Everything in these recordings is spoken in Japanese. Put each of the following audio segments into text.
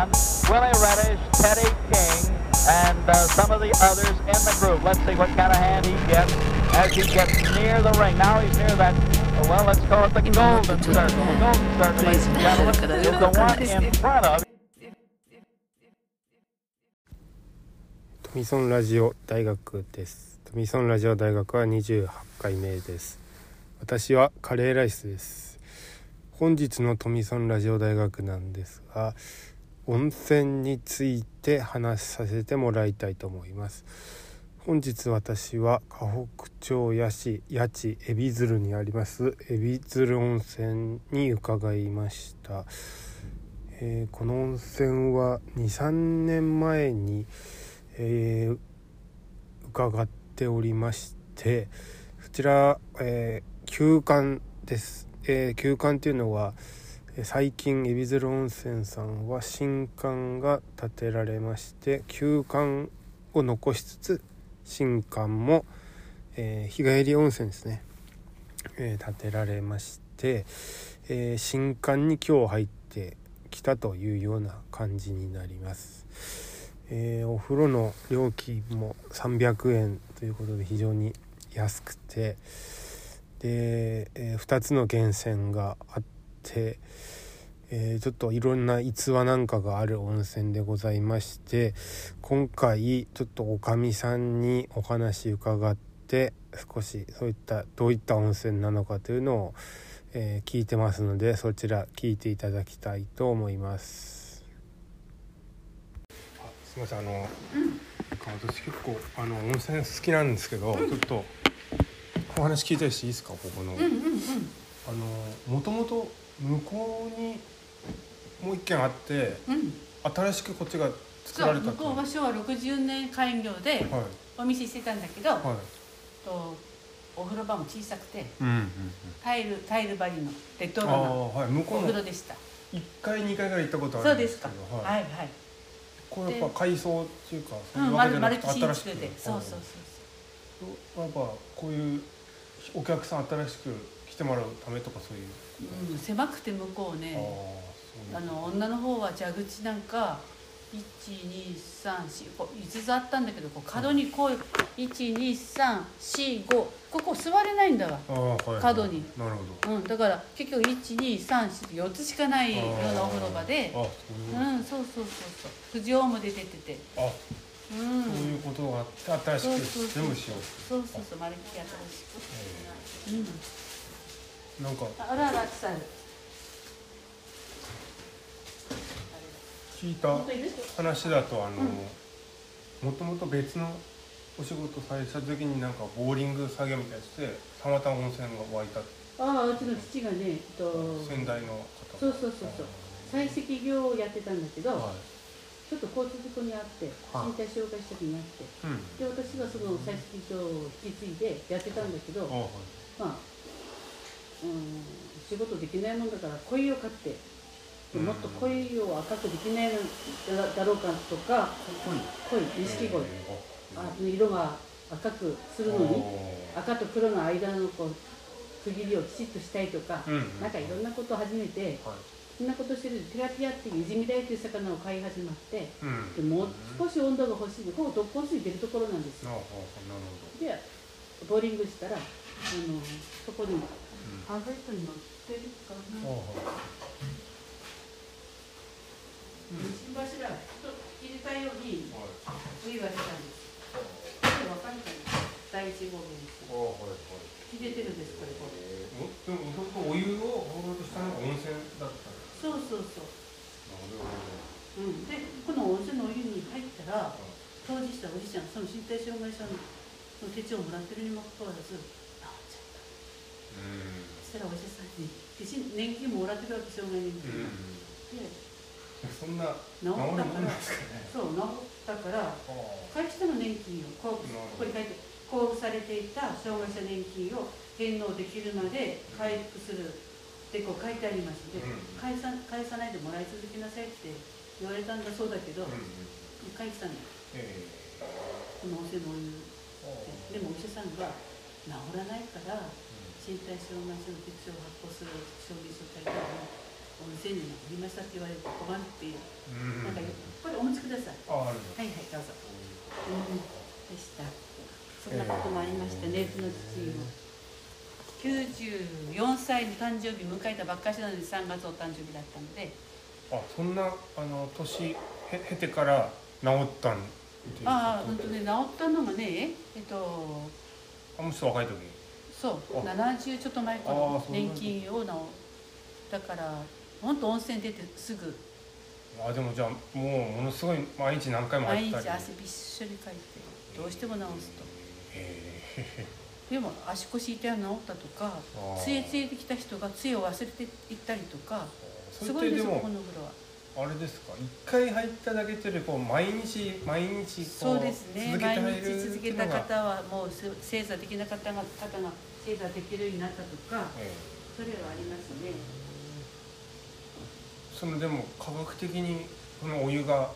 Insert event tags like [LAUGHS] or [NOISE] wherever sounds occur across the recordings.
Cannon, Willie Reddish, Teddy King, and uh, some of the others in the group. Let's see what kind of hand he gets as he gets near the ring. Now he's near that, well, let's call it the golden circle. The golden circle, ladies and gentlemen, is the one in front of トミソンラジオ大学ですトミソンラジオ大学は28回目です私はカレーライスです本日のトミソンラジオ大学なんですが温泉について話させてもらいたいと思います。本日私は河北町八市八千海老鶴にあります海老鶴温泉に伺いました、えーこの温泉は23年前にえー伺っておりましてこちら、えー休館です、えー休館っていうのは最近海老鶴温泉さんは新館が建てられまして休館を残しつつ新館も、えー日帰り温泉ですね、えー建てられまして、えー新館に今日入ってきたというような感じになります。えお風呂の料金も300円ということで非常に安くてで、え2つの源泉があって、えーちょっといろんな逸話なんかがある温泉でございまして今回ちょっとおかみさんにお話伺って少しそういったどういった温泉なのかというのを、えー聞いてますのでそちら聞いていただきたいと思います。あすみませんあの、私結構あの温泉好きなんですけど、ちょっとお話聞いたりしていいですかここの、あのもともと向こうにもう一軒あってうん、新しくこっちが作られた向こうは昭和60年開業ではい。お店してたんだけど、はい。とお風呂場も小さくてうんうんうん。タイルタイル張りのレトロお風呂でした。一回二回ぐらい行ったことあそうですかるんですけどはいはい。これやっぱ改装っていうかそういううんわけじゃなくて新しく新築でそうそうそうそう。やっぱこういうお客さん新しく来てもらうためとかそういう。そう、うん、狭くて向こうね。あの女の方は蛇口なんか1234こう5つあったんだけどこう角にこう12345ここ座れないんだわ。はいはい。角に。なるほど。うん、だから結局12344つしかないようなお風呂場で。ういううんそうそうそうそう。富士オも出ててあうん。そういうことがあって新しく全部しよう。そうそうそう。丸っきり新しく。うんなんか。あらあらさ聞いた本当いる話だとあのもともと別のお仕事されてた時になんかボーリング作業みたいなやつでたまたま温泉が湧いた。ああうちの父がねえっと先代の方。そうそうそうそう。採石業をやってたんだけど、はい。ちょっと交通事故にあってはい。身体障害者になってうん。で私がその採石業を引き継いでやってたんだけど、あはい。まあ、うん、仕事できないもんだから鯉を飼って、うんもっと鯉を赤くできないのだだろうかとか鯉錦鯉あの色が赤くするのに赤と黒の間のこう区切りをきちっとしたいとか、うんうんなんかいろんなことを始めてはい。そんなことしてるテラピアっていうイジミダイという魚を飼い始まってうん。でもう少し温度が欲しいのここ特攻水出るところなんですよ。でボーリングしたらあのそこにパンフレットに載ってるかなどあ。新柱と入れたようにはいお湯が出たん。ですこれわかるかな第一号ですあはいはい。入れてるん。ですこれこれおでももともとお湯を放ろうとしたのが温泉だったそうそうそう、なるほうん、でこの温泉のお湯に入ったら当時したおじいちゃんその身体障害者の手帳をもらってるにもかかわらず治っちゃったうんそしたらお医者さんに年金ももらってるわけ障害年金うんでそんな治ったからですかねそう治ったから会社の年金をこうなるほどここに書いて交付されていた障害者年金を返納できるまで回復するってこう書いてありますので、うん返さ返さないでもらい続けなさいって言われたんだそうだけど、うん書いてたのよえこのお湯ってでもお医者さんが治らないから身体障害者の手帳を発行する証明書書いてあるの温泉に降りましたって言われて困るっていう、うんなんかこれお持ちください。はいはいどうぞ。うんでした。そんなこともありましたね、うちの父も94歳の誕生日迎えたばっかしなのに3月お誕生日だったので。あそんなあの年へ経てから治ったんああ本当ね治ったのがねえっとあもうちょっと若い時そう。あ。70ちょっと前かあら年金をなおだから本当温泉出てすぐ。あでもじゃあもうものすごい毎日何回も毎入ったり。日汗びっしょりかいてどうしても治すと。へえ [LAUGHS] でも足腰痛いの治ったとか杖ついてきた人が杖を忘れていったりとかそすごいですよこの風呂はあれですか？一回入っただけというよりこう毎日毎日こそうですね。毎日続けた方はもうせ正座できなかった方が正座できるようになったとかええ。それはありますね。そのでも科学的にそのお湯が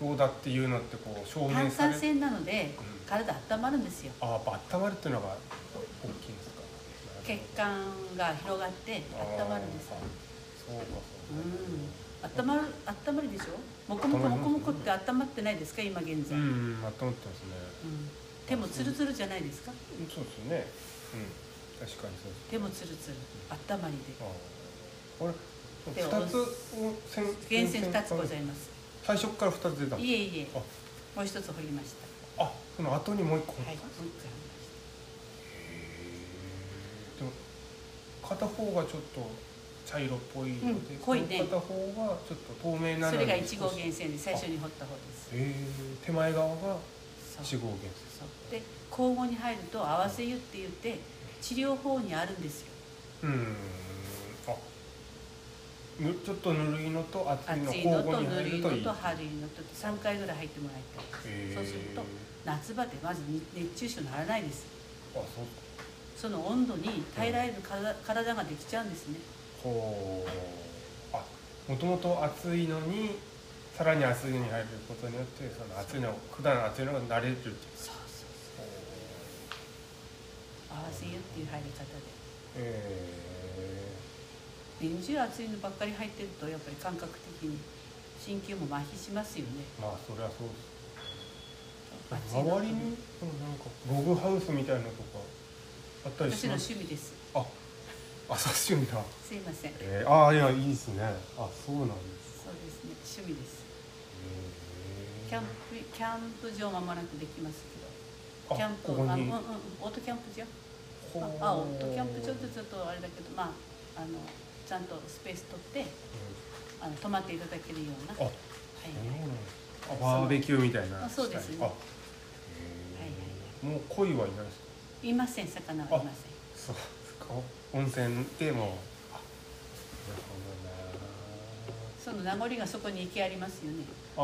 どうだっていうのってこう証明炭され酸泉なのでうん。体温まるんですよ。あやっぱ温まるっていうのが大きいんですか？血管が広がって温まるんですあーそうか。うん温まる温まるでしょ？もこもこもこもこって温まってないですか？今現在、そうんうん温まってますね。うん。手もツルツルじゃないですか？うんそうですよね。うん確かにそうです手もツルツル。温まりで。あーこれ？で二つを線源泉2つございいます。最初から二つ出たいえいえ。あ。もう一つ掘りました。あその後にもう一個はいもう一回掘りましでも片方がちょっと茶色っぽいので、うん濃いね。片方がちょっと透明なそれが1号源泉で最初に掘った方です。へえ手前側がそう。1号源そう。で交互に入ると合わせ湯って言って治療法にあるんですよ。泉うーん。あぬちょっとぬるいのと熱いの交互にぬるい入るといいのと軽い。のと3回ぐらい入ってもらいたい。へー。そうすると夏場でまず熱中症にならないです。あそうその温度に耐えられる体体ができちゃうんですねほう。あもともと熱いのにさらに熱いのに入ることによってその熱いの普段熱いのが慣れるっていう。そうそうそう合わせ湯っていう入り方で。え年中暑いのばっかり入ってるとやっぱり感覚的に神経も麻痺しますよね。ー、まあそれはそうです。周りになんかログハウスみたいなのとかあったり私のします？趣味です。あ朝趣味だ。すいません。えー、ああいやいいですね。あそうなんです。そうですね。趣味です。キャンプキャンプ場間もなくできますけど。あキャンプここに。あのうんうんオートキャンプ場？ほう。ああオートキャンプ場ってちょっとあれだけどまああのちゃんとスペース取ってあの泊まっていただけるような。あはい。そうなんですあバーベキューみたいなあそうですね。あはいはいもう鯉はいないですか？いません。魚はいません。そうですか温泉でも。あなるその名残がそこに池ありますよね。ほ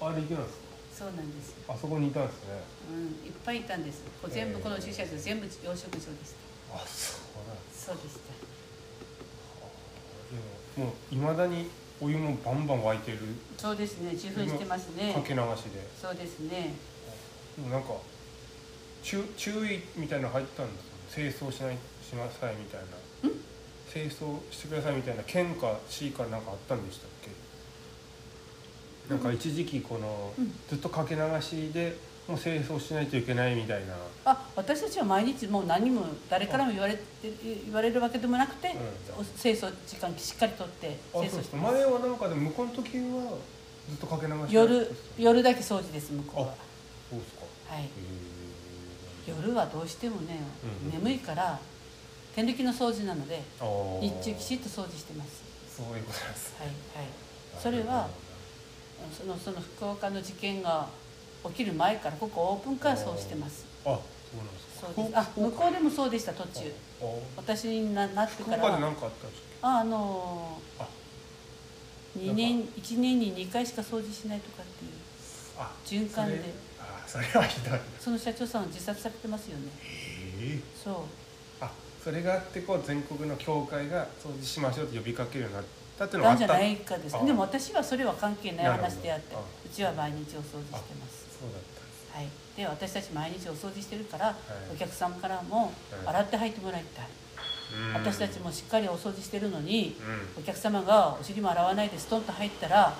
どなああれ池なんですか？そうなんですあそこにいたんですね。うんいっぱいいたんです。全部この駐車場全部養殖場でしたあそうなんですそうでしたでももういまだにお湯もバンバン沸いてる。そうですね。受粉してますね。かけ流しで。そうですね。でもなんか注注意みたいなの入ったんですよ清掃しないしなさいみたいな。清掃してくださいみたいな県か市かなんかあったんでしたっけ？なんか。一時期この、うん。ずっとかけ流しでもう清掃しないといけないみたいな、あ私たちは毎日もう何も誰からも言われて言われるわけでもなくて、う清掃時間しっかりとって清掃してます前はなんかでも向こうの時はずっとかけ流し夜そう夜だけ掃除です向こうは。ですか。はい。夜はどうしてもね、うん。眠いから手抜きの掃除なので日中きちっと掃除してます。そういうことなんですはいはい。それはそのその福岡の事件が起きる前からここオープンカーそうしてます。あそうなんですか。そうです。あ向こうでもそうでした途中。あ私にななって福から岡で何かあったんですか？ああのあ。2年1年に2回しか掃除しないとかっていうあ循環で。あそれはひどいその社長さんは自殺されてますよね。ええそう。あそれがあってこう全国の教会が掃除しましょうと呼びかけるようになったっていうのはあった。なんじゃないかですあでも私はそれは関係ない話であってうちは毎日お掃除してます。そうだった。はい。で私たち毎日お掃除してるから、い。お客様からもはい。洗って入ってもらいたい、うん。私たちもしっかりお掃除してるのにうお客様がお尻も洗わないでストンと入ったら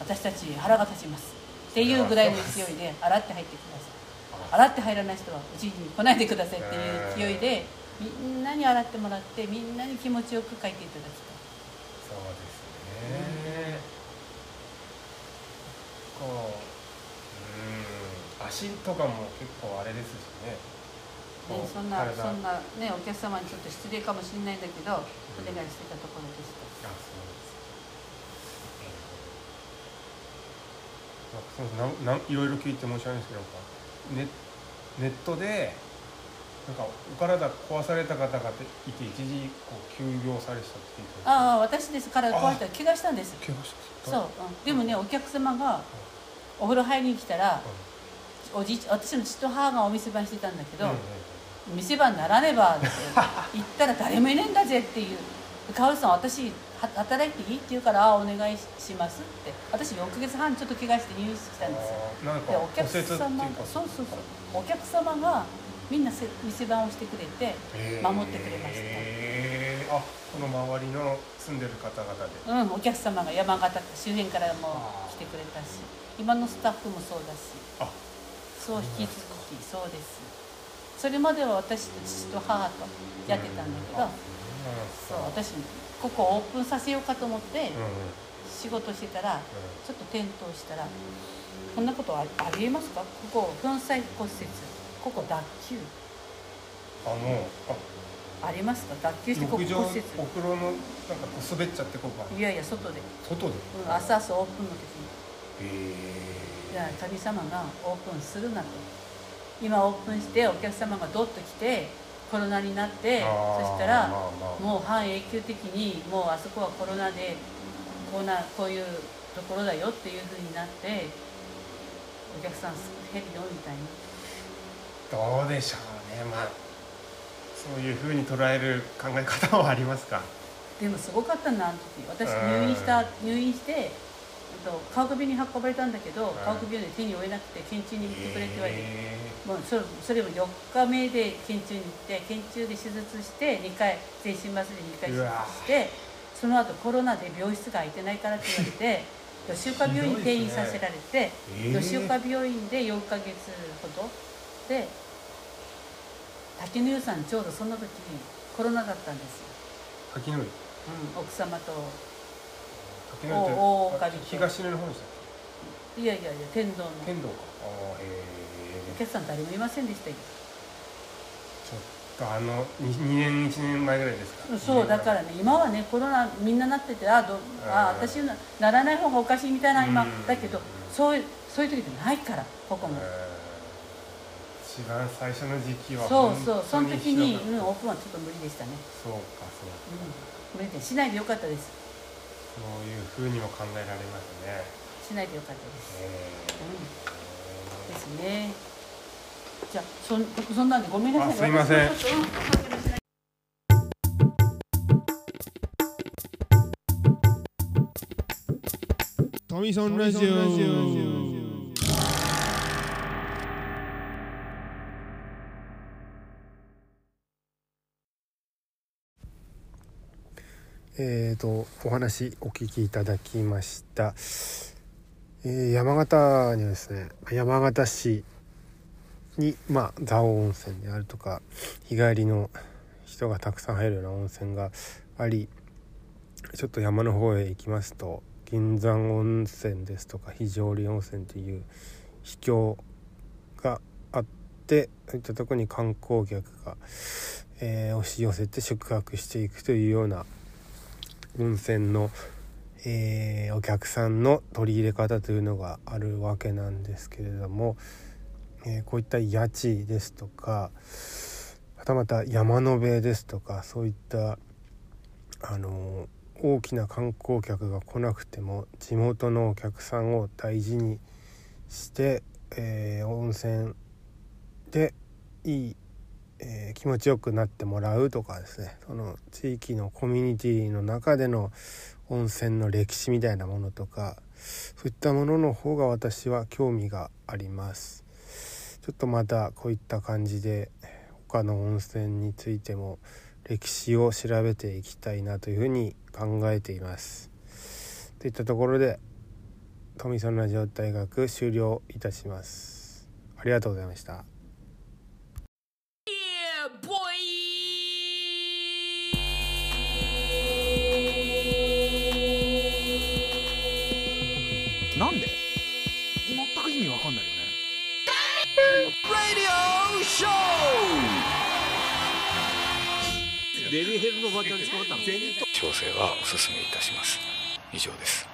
私たち腹が立ちます。っていうぐらいの勢いで洗って入ってください。洗って入らない人はうちに来ないでくださいっていう勢いでみんなに洗ってもらってみんなに気持ちよく書いていただきたい。そうですね。こううん。足とかも結構あれですしね。ねそんな体。そんなねお客様にちょっと失礼かもしれないんだけどお願いしてたところでした。あそうです。うです。なんなんいろいろ聞いて申し訳ないですけどネネットでなんかお体壊された方がいて一時こう休業されてたって聞いてますああ私です。体壊した。ら怪我したんです怪我してた。そう、うん、でもねお客様がお風呂入りに来たらおじいち私の父と母がお店番してたんだけど、うんうん店番ならねばって言ったら誰もいねえんだぜっていう「川内さん私は働いていい?」って言うから「ああお願いします」って。私4ヶ月半ちょっと怪我して入院してきたんですよ。でお客様がそうそうそう。お客様がみんなせ店番をしてくれて守ってくれました、へーあこの周りの住んでる方々で。うん、お客様が山形周辺からも来てくれたし今のスタッフもそうだし。あそう引き続きそうです。それまでは私と父と母とやってたんだけどそう私ここオープンさせようかと思ってうんうん。仕事してたらちょっと転倒したらこんなことあありえますか？ここ粉砕骨折ここ脱臼。あのあありますか？脱臼してここ骨折。お風呂のなんか滑っちゃってここ。がいやいや外で、外で？うん、朝朝オープンの時に。へじゃあ神様がオープンするなと。今オープンしてお客様がどっと来てコロナになってそしたらまあまあ。もう半永久的にもうあそこはコロナでこうなこういうところだよっていうふうになってお客さん減るよみたいなどうでしょうね。まあそういうふうに捉える考え方はありますか。でもすごかったなあの時私うん。入院した入院してえっと川首に運ばれたんだけどん。川首で手に負えなくて県中に行ってくれって言われて。へもうそれそれも4日目で県中に行って県中で手術して2回全身麻酔で2回手術してその後コロナで病室が空いてないからって言われて [LAUGHS] 吉岡病院に転院させられて、ひどいですね吉岡病院で4ヶ月ほどで滝野湯さんちょうどその時にコロナだったんですよ、ー滝の上うん、奥様と。滝の上ってお大岡に東根の方でしたっいやいやいや天童の。け剣道か。ああへえお客さん誰もいませんでしたよちょっとあの 2, 年1年前ぐらいですか？そうだからね今はねコロナみんななっててあどあうん。私なならない方がおかしいみたいな今。うん。だけどそういうそういう時ってないからここも。えー一番最初の時期はそうそう。その時に、うん、オープンはちょっと無理でしたね、たそうかそううん、無理でしないでよかったです。そういうふうにも考えられますね。しないでよかったです、えうん、ですね。じゃあそんそんなんでごめんなさい。あすいません。トミソンラジオえー、とお話お聞きいただきました、えー山形にはですね山形市にまあ蔵王温泉であるとか日帰りの人がたくさん入るような温泉がありちょっと山の方へ行きますと銀山温泉ですとか非常里温泉という秘境があってそういったとこに観光客が、えー押し寄せて宿泊していくというような温泉の、えーお客さんの取り入れ方というのがあるわけなんですけれども、えーこういった家賃ですとかはたまた山の辺ですとかそういったあの大きな観光客が来なくても地元のお客さんを大事にして、えー温泉でいい、えー、気持ちよくなってもらうとかですね。その地域のコミュニティの中での温泉の歴史みたいなものとかそういったものの方が私は興味があります。ちょっとまたこういった感じで他の温泉についても歴史を調べていきたいなというふうに考えています。といったところで富園ラジオ大学終了いたします。ありがとうございました。デリヘルのバばちゃに捕まったの？調整はお勧めいたします。以上です。